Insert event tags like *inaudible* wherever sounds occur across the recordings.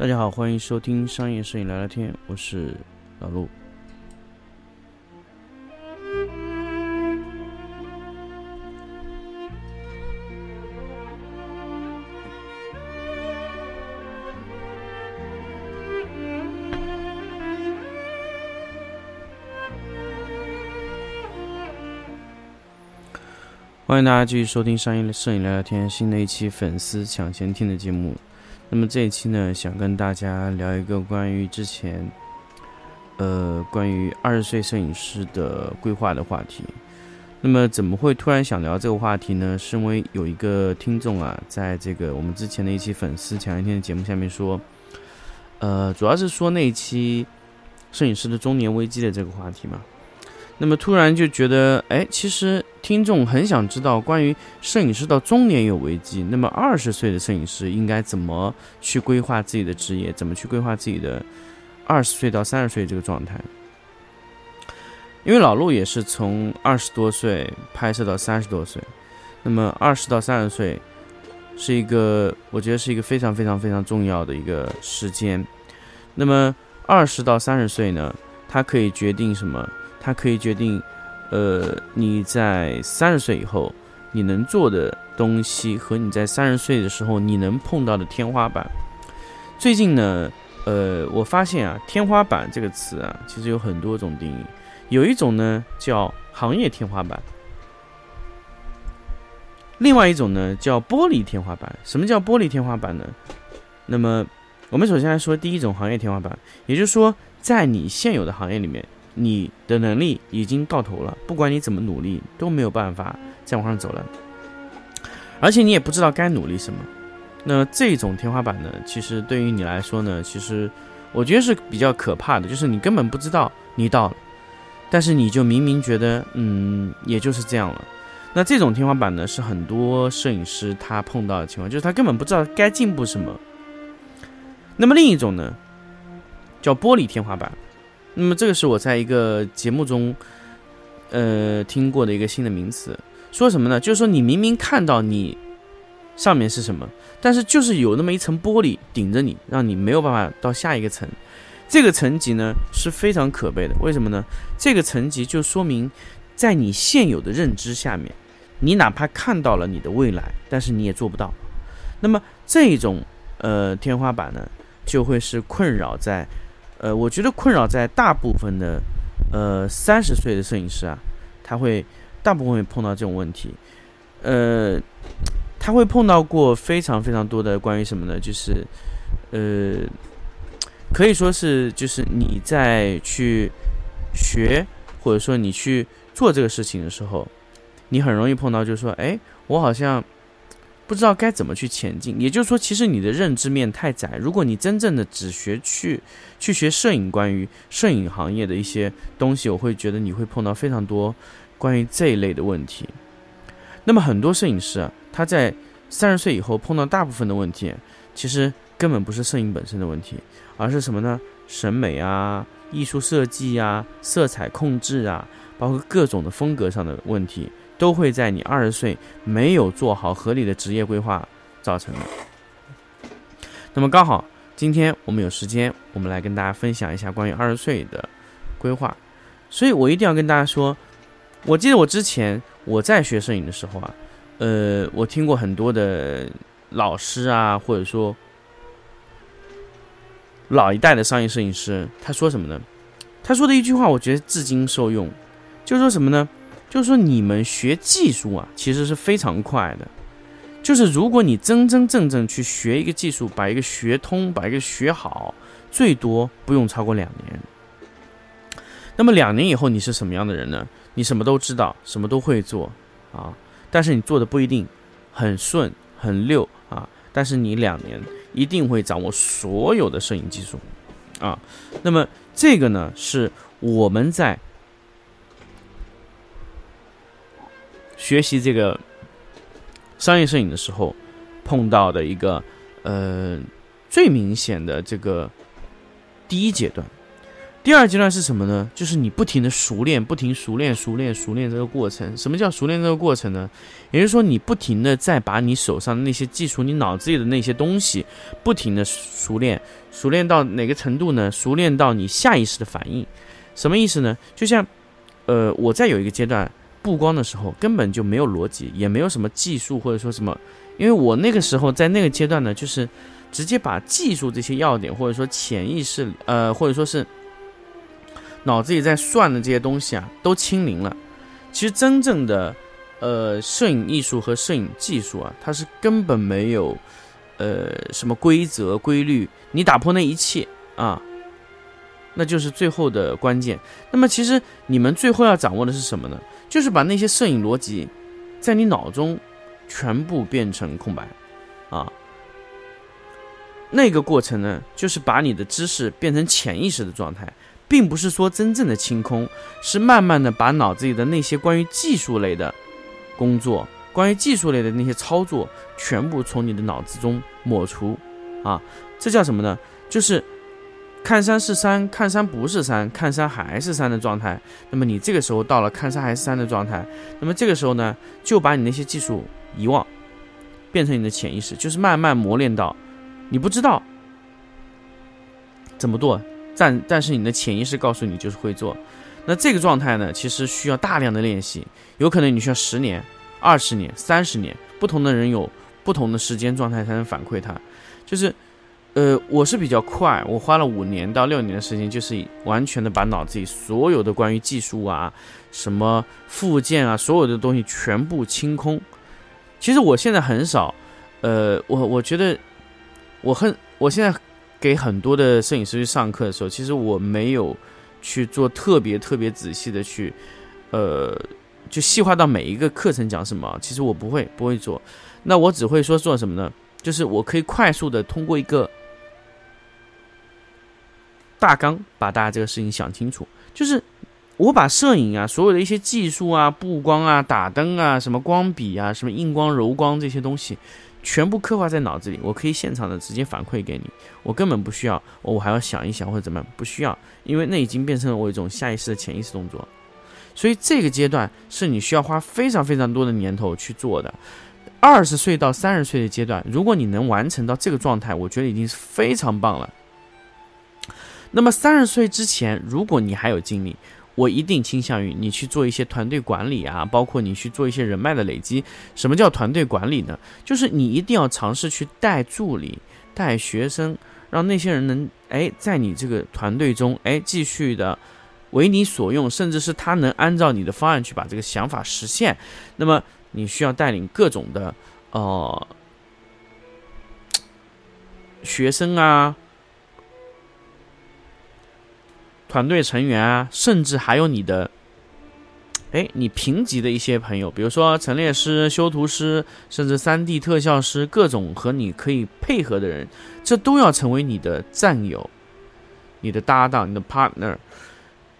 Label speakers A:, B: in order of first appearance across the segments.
A: 大家好，欢迎收听商业摄影聊聊天，我是老陆。欢迎大家继续收听商业摄影聊聊天新的一期粉丝抢先听的节目。那么这一期呢，想跟大家聊一个关于之前，呃，关于二十岁摄影师的规划的话题。那么怎么会突然想聊这个话题呢？是因为有一个听众啊，在这个我们之前的一期粉丝抢一天的节目下面说，呃，主要是说那一期摄影师的中年危机的这个话题嘛。那么突然就觉得，哎，其实听众很想知道关于摄影师到中年有危机，那么二十岁的摄影师应该怎么去规划自己的职业，怎么去规划自己的二十岁到三十岁这个状态？因为老陆也是从二十多岁拍摄到三十多岁，那么二十到三十岁是一个，我觉得是一个非常非常非常重要的一个时间。那么二十到三十岁呢，它可以决定什么？它可以决定，呃，你在三十岁以后你能做的东西和你在三十岁的时候你能碰到的天花板。最近呢，呃，我发现啊，天花板这个词啊，其实有很多种定义。有一种呢叫行业天花板，另外一种呢叫玻璃天花板。什么叫玻璃天花板呢？那么我们首先来说第一种行业天花板，也就是说，在你现有的行业里面。你的能力已经到头了，不管你怎么努力都没有办法再往上走了，而且你也不知道该努力什么。那这种天花板呢，其实对于你来说呢，其实我觉得是比较可怕的，就是你根本不知道你到了，但是你就明明觉得嗯，也就是这样了。那这种天花板呢，是很多摄影师他碰到的情况，就是他根本不知道该进步什么。那么另一种呢，叫玻璃天花板。那么这个是我在一个节目中，呃，听过的一个新的名词，说什么呢？就是说你明明看到你上面是什么，但是就是有那么一层玻璃顶着你，让你没有办法到下一个层。这个层级呢是非常可悲的。为什么呢？这个层级就说明，在你现有的认知下面，你哪怕看到了你的未来，但是你也做不到。那么这种呃天花板呢，就会是困扰在。呃，我觉得困扰在大部分的，呃，三十岁的摄影师啊，他会大部分会碰到这种问题，呃，他会碰到过非常非常多的关于什么呢？就是，呃，可以说是就是你在去学或者说你去做这个事情的时候，你很容易碰到，就是说，哎，我好像。不知道该怎么去前进，也就是说，其实你的认知面太窄。如果你真正的只学去去学摄影，关于摄影行业的一些东西，我会觉得你会碰到非常多关于这一类的问题。那么很多摄影师啊，他在三十岁以后碰到大部分的问题，其实根本不是摄影本身的问题，而是什么呢？审美啊、艺术设计啊、色彩控制啊，包括各种的风格上的问题。都会在你二十岁没有做好合理的职业规划造成的。那么刚好今天我们有时间，我们来跟大家分享一下关于二十岁的规划。所以我一定要跟大家说，我记得我之前我在学摄影的时候啊，呃，我听过很多的老师啊，或者说老一代的商业摄影师，他说什么呢？他说的一句话，我觉得至今受用，就是说什么呢？就是说，你们学技术啊，其实是非常快的。就是如果你真真正正去学一个技术，把一个学通，把一个学好，最多不用超过两年。那么两年以后你是什么样的人呢？你什么都知道，什么都会做啊，但是你做的不一定很顺很溜啊。但是你两年一定会掌握所有的摄影技术啊。那么这个呢，是我们在。学习这个商业摄影的时候，碰到的一个呃最明显的这个第一阶段。第二阶段是什么呢？就是你不停的熟练，不停熟练、熟练、熟练这个过程。什么叫熟练这个过程呢？也就是说，你不停的在把你手上的那些技术、你脑子里的那些东西，不停的熟练，熟练到哪个程度呢？熟练到你下意识的反应。什么意思呢？就像，呃，我在有一个阶段布光的时候，根本就没有逻辑，也没有什么技术或者说什么，因为我那个时候在那个阶段呢，就是直接把技术这些要点，或者说潜意识，呃，或者说是。脑子里在算的这些东西啊，都清零了。其实真正的，呃，摄影艺术和摄影技术啊，它是根本没有，呃，什么规则规律。你打破那一切啊，那就是最后的关键。那么，其实你们最后要掌握的是什么呢？就是把那些摄影逻辑，在你脑中全部变成空白啊。那个过程呢，就是把你的知识变成潜意识的状态。并不是说真正的清空，是慢慢的把脑子里的那些关于技术类的工作，关于技术类的那些操作，全部从你的脑子中抹除，啊，这叫什么呢？就是看山是山，看山不是山，看山还是山的状态。那么你这个时候到了看山还是山的状态，那么这个时候呢，就把你那些技术遗忘，变成你的潜意识，就是慢慢磨练到你不知道怎么做。但但是你的潜意识告诉你就是会做，那这个状态呢，其实需要大量的练习，有可能你需要十年、二十年、三十年，不同的人有不同的时间状态才能反馈它。就是，呃，我是比较快，我花了五年到六年的时间，就是完全的把脑子里所有的关于技术啊、什么附件啊，所有的东西全部清空。其实我现在很少，呃，我我觉得我很，我现在。给很多的摄影师去上课的时候，其实我没有去做特别特别仔细的去，呃，就细化到每一个课程讲什么。其实我不会不会做，那我只会说做什么呢？就是我可以快速的通过一个大纲把大家这个事情想清楚。就是我把摄影啊，所有的一些技术啊、布光啊、打灯啊、什么光笔啊、什么硬光、柔光这些东西。全部刻画在脑子里，我可以现场的直接反馈给你，我根本不需要，我还要想一想或者怎么样，不需要，因为那已经变成了我一种下意识的潜意识动作，所以这个阶段是你需要花非常非常多的年头去做的。二十岁到三十岁的阶段，如果你能完成到这个状态，我觉得已经是非常棒了。那么三十岁之前，如果你还有精力，我一定倾向于你去做一些团队管理啊，包括你去做一些人脉的累积。什么叫团队管理呢？就是你一定要尝试去带助理、带学生，让那些人能哎在你这个团队中哎继续的为你所用，甚至是他能按照你的方案去把这个想法实现。那么你需要带领各种的呃 *tsk* 学生啊。团队成员啊，甚至还有你的，哎，你评级的一些朋友，比如说陈列师、修图师，甚至三 D 特效师，各种和你可以配合的人，这都要成为你的战友、你的搭档、你的 partner。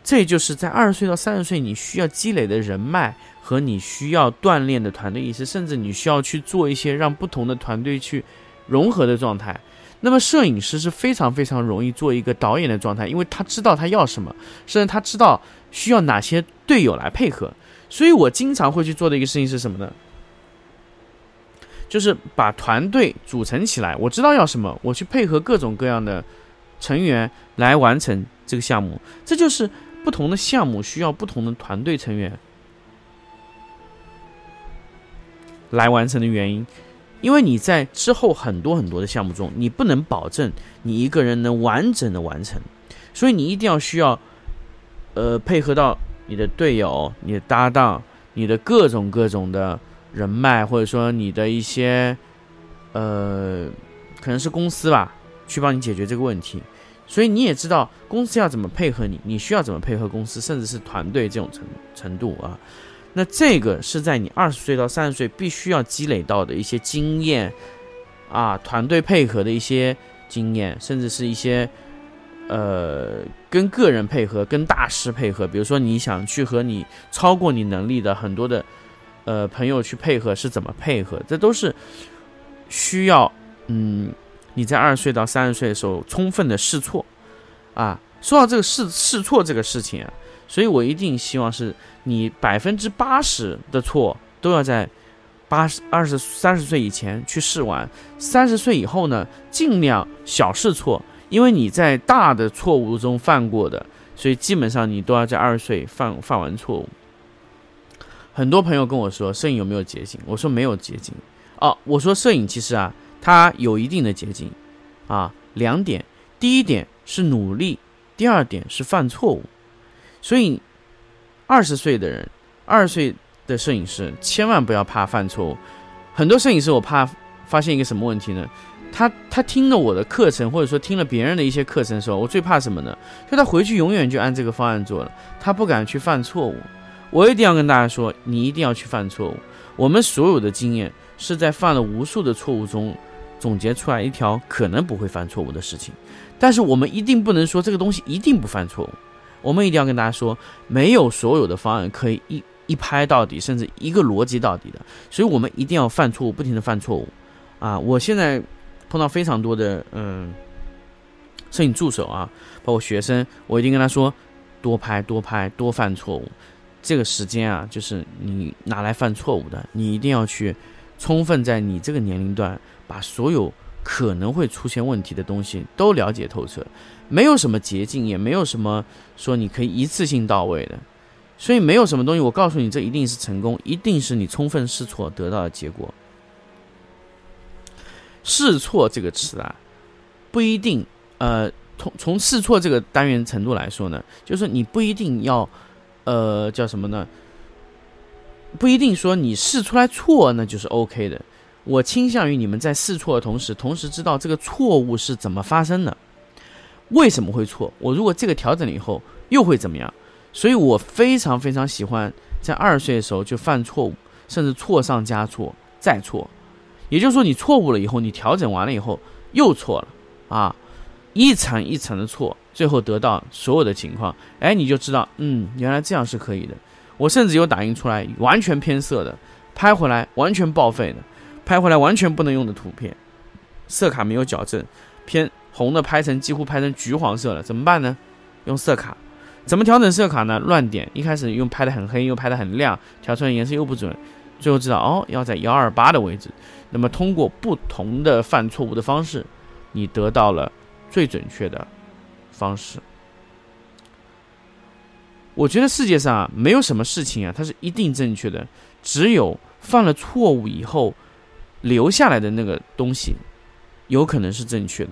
A: 这就是在二十岁到三十岁，你需要积累的人脉和你需要锻炼的团队意识，甚至你需要去做一些让不同的团队去融合的状态。那么摄影师是非常非常容易做一个导演的状态，因为他知道他要什么，甚至他知道需要哪些队友来配合。所以我经常会去做的一个事情是什么呢？就是把团队组成起来，我知道要什么，我去配合各种各样的成员来完成这个项目。这就是不同的项目需要不同的团队成员来完成的原因。因为你在之后很多很多的项目中，你不能保证你一个人能完整的完成，所以你一定要需要，呃，配合到你的队友、你的搭档、你的各种各种的人脉，或者说你的一些，呃，可能是公司吧，去帮你解决这个问题。所以你也知道公司要怎么配合你，你需要怎么配合公司，甚至是团队这种程程度啊。那这个是在你二十岁到三十岁必须要积累到的一些经验，啊，团队配合的一些经验，甚至是一些，呃，跟个人配合、跟大师配合。比如说，你想去和你超过你能力的很多的，呃，朋友去配合，是怎么配合？这都是需要，嗯，你在二十岁到三十岁的时候充分的试错，啊，说到这个试试错这个事情啊，所以我一定希望是你百分之八十的错都要在八十二十三十岁以前去试完，三十岁以后呢，尽量小试错，因为你在大的错误中犯过的，所以基本上你都要在二十岁犯犯完错误。很多朋友跟我说，摄影有没有捷径？我说没有捷径。哦，我说摄影其实啊，它有一定的捷径，啊，两点，第一点是努力，第二点是犯错误。所以，二十岁的人，二十岁的摄影师，千万不要怕犯错误。很多摄影师，我怕发现一个什么问题呢？他他听了我的课程，或者说听了别人的一些课程的时候，我最怕什么呢？就他回去永远就按这个方案做了，他不敢去犯错误。我一定要跟大家说，你一定要去犯错误。我们所有的经验是在犯了无数的错误中总结出来一条可能不会犯错误的事情。但是我们一定不能说这个东西一定不犯错误。我们一定要跟大家说，没有所有的方案可以一一拍到底，甚至一个逻辑到底的。所以我们一定要犯错误，不停的犯错误。啊，我现在碰到非常多的嗯摄影助手啊，包括学生，我一定跟他说，多拍多拍多犯错误。这个时间啊，就是你拿来犯错误的，你一定要去充分在你这个年龄段，把所有可能会出现问题的东西都了解透彻。没有什么捷径，也没有什么说你可以一次性到位的，所以没有什么东西，我告诉你，这一定是成功，一定是你充分试错得到的结果。试错这个词啊，不一定，呃，从从试错这个单元程度来说呢，就是你不一定要。呃，叫什么呢？不一定说你试出来错那就是 OK 的。我倾向于你们在试错的同时，同时知道这个错误是怎么发生的，为什么会错？我如果这个调整了以后又会怎么样？所以我非常非常喜欢在二十岁的时候就犯错误，甚至错上加错再错。也就是说，你错误了以后，你调整完了以后又错了啊，一层一层的错。最后得到所有的情况，哎，你就知道，嗯，原来这样是可以的。我甚至有打印出来完全偏色的，拍回来完全报废的，拍回来完全不能用的图片，色卡没有矫正，偏红的拍成几乎拍成橘黄色了，怎么办呢？用色卡，怎么调整色卡呢？乱点，一开始用拍的很黑，又拍的很亮，调出来颜色又不准，最后知道哦，要在幺二八的位置。那么通过不同的犯错误的方式，你得到了最准确的。方式，我觉得世界上啊，没有什么事情啊，它是一定正确的。只有犯了错误以后留下来的那个东西，有可能是正确的。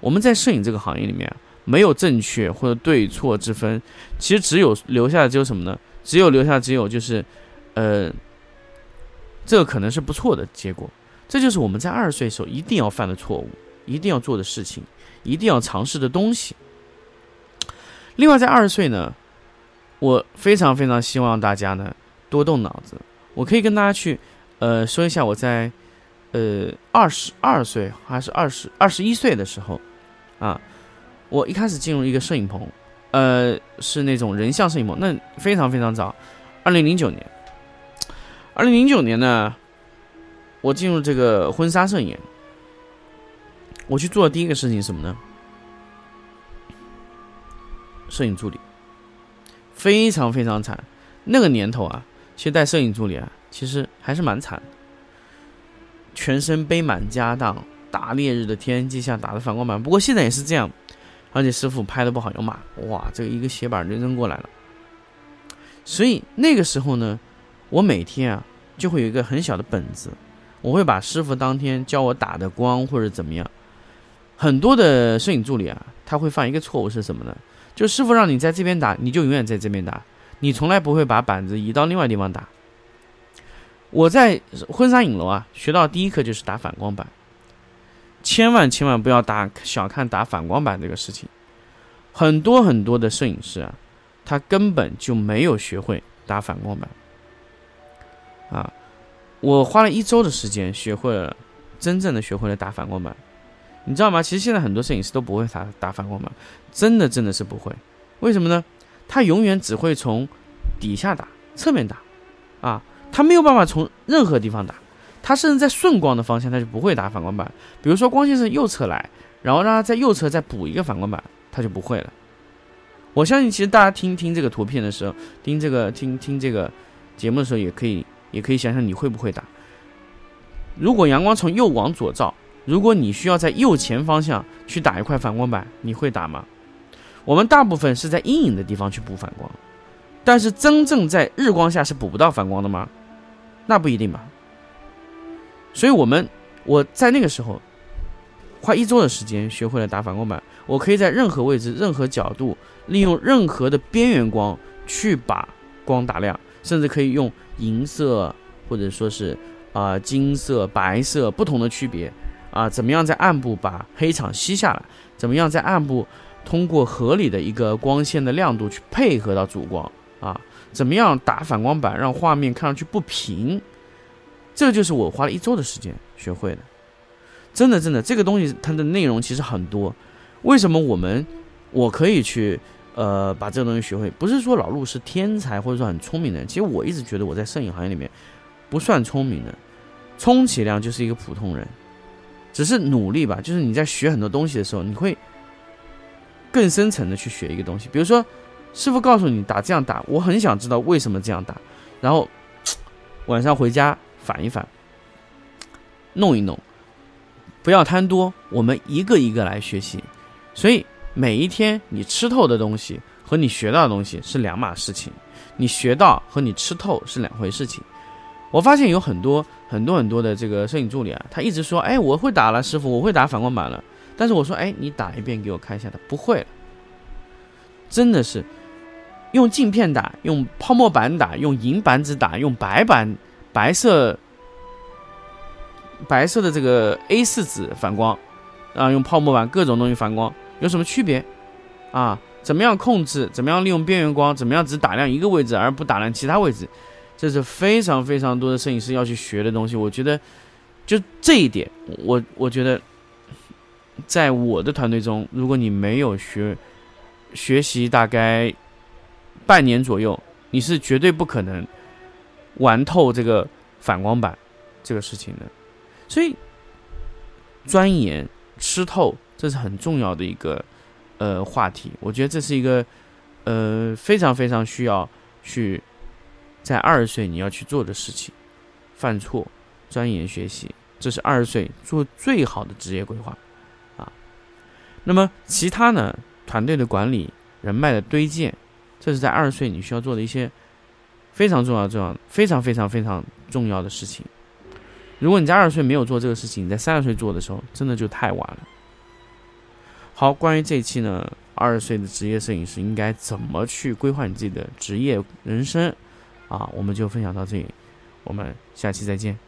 A: 我们在摄影这个行业里面，没有正确或者对错之分，其实只有留下的只有什么呢？只有留下只有就是，呃，这个可能是不错的结果。这就是我们在二十岁时候一定要犯的错误，一定要做的事情，一定要尝试的东西。另外，在二十岁呢，我非常非常希望大家呢多动脑子。我可以跟大家去，呃，说一下我在，呃，二十二岁还是二十二十一岁的时候，啊，我一开始进入一个摄影棚，呃，是那种人像摄影棚，那非常非常早，二零零九年，二零零九年呢，我进入这个婚纱摄影，我去做的第一个事情什么呢？摄影助理非常非常惨，那个年头啊，其实带摄影助理啊，其实还是蛮惨。全身背满家当，大烈日的天气下打的反光板。不过现在也是这样，而且师傅拍的不好，有骂，哇，这个一个斜板就扔过来了。所以那个时候呢，我每天啊就会有一个很小的本子，我会把师傅当天教我打的光或者怎么样。很多的摄影助理啊，他会犯一个错误是什么呢？就师傅让你在这边打，你就永远在这边打，你从来不会把板子移到另外地方打。我在婚纱影楼啊，学到第一课就是打反光板，千万千万不要打小看打反光板这个事情。很多很多的摄影师啊，他根本就没有学会打反光板。啊，我花了一周的时间学会了，真正的学会了打反光板。你知道吗？其实现在很多摄影师都不会打打反光板，真的真的是不会。为什么呢？他永远只会从底下打、侧面打，啊，他没有办法从任何地方打。他甚至在顺光的方向，他就不会打反光板。比如说光线是右侧来，然后让他在右侧再补一个反光板，他就不会了。我相信，其实大家听听这个图片的时候，听这个听听这个节目的时候，也可以也可以想想你会不会打。如果阳光从右往左照，如果你需要在右前方向去打一块反光板，你会打吗？我们大部分是在阴影的地方去补反光，但是真正在日光下是补不到反光的吗？那不一定吧。所以，我们我在那个时候花一周的时间学会了打反光板，我可以在任何位置、任何角度。利用任何的边缘光去把光打亮，甚至可以用银色或者说是啊金色、白色不同的区别啊，怎么样在暗部把黑场吸下来？怎么样在暗部通过合理的一个光线的亮度去配合到主光啊？怎么样打反光板让画面看上去不平？这就是我花了一周的时间学会的。真的真的，这个东西它的内容其实很多。为什么我们我可以去？呃，把这个东西学会，不是说老陆是天才或者说很聪明的人。其实我一直觉得我在摄影行业里面不算聪明的，充其量就是一个普通人，只是努力吧。就是你在学很多东西的时候，你会更深层的去学一个东西。比如说，师傅告诉你打这样打，我很想知道为什么这样打，然后晚上回家反一反，弄一弄，不要贪多，我们一个一个来学习。所以。每一天你吃透的东西和你学到的东西是两码事情，你学到和你吃透是两回事情。我发现有很多很多很多的这个摄影助理啊，他一直说，哎，我会打了，师傅，我会打反光板了。但是我说，哎，你打一遍给我看一下，他不会了。真的是用镜片打，用泡沫板打，用银板纸打，用白板白色白色的这个 A4 纸反光，啊，用泡沫板各种东西反光。有什么区别啊？怎么样控制？怎么样利用边缘光？怎么样只打亮一个位置而不打亮其他位置？这是非常非常多的摄影师要去学的东西。我觉得，就这一点，我我觉得，在我的团队中，如果你没有学学习大概半年左右，你是绝对不可能玩透这个反光板这个事情的。所以，钻研吃透。这是很重要的一个呃话题，我觉得这是一个呃非常非常需要去在二十岁你要去做的事情。犯错，钻研学习，这是二十岁做最好的职业规划啊。那么其他呢，团队的管理、人脉的堆建，这是在二十岁你需要做的一些非常重要、重要、非常非常非常重要的事情。如果你在二十岁没有做这个事情，你在三十岁做的时候，真的就太晚了。好，关于这一期呢，二十岁的职业摄影师应该怎么去规划你自己的职业人生啊？我们就分享到这里，我们下期再见。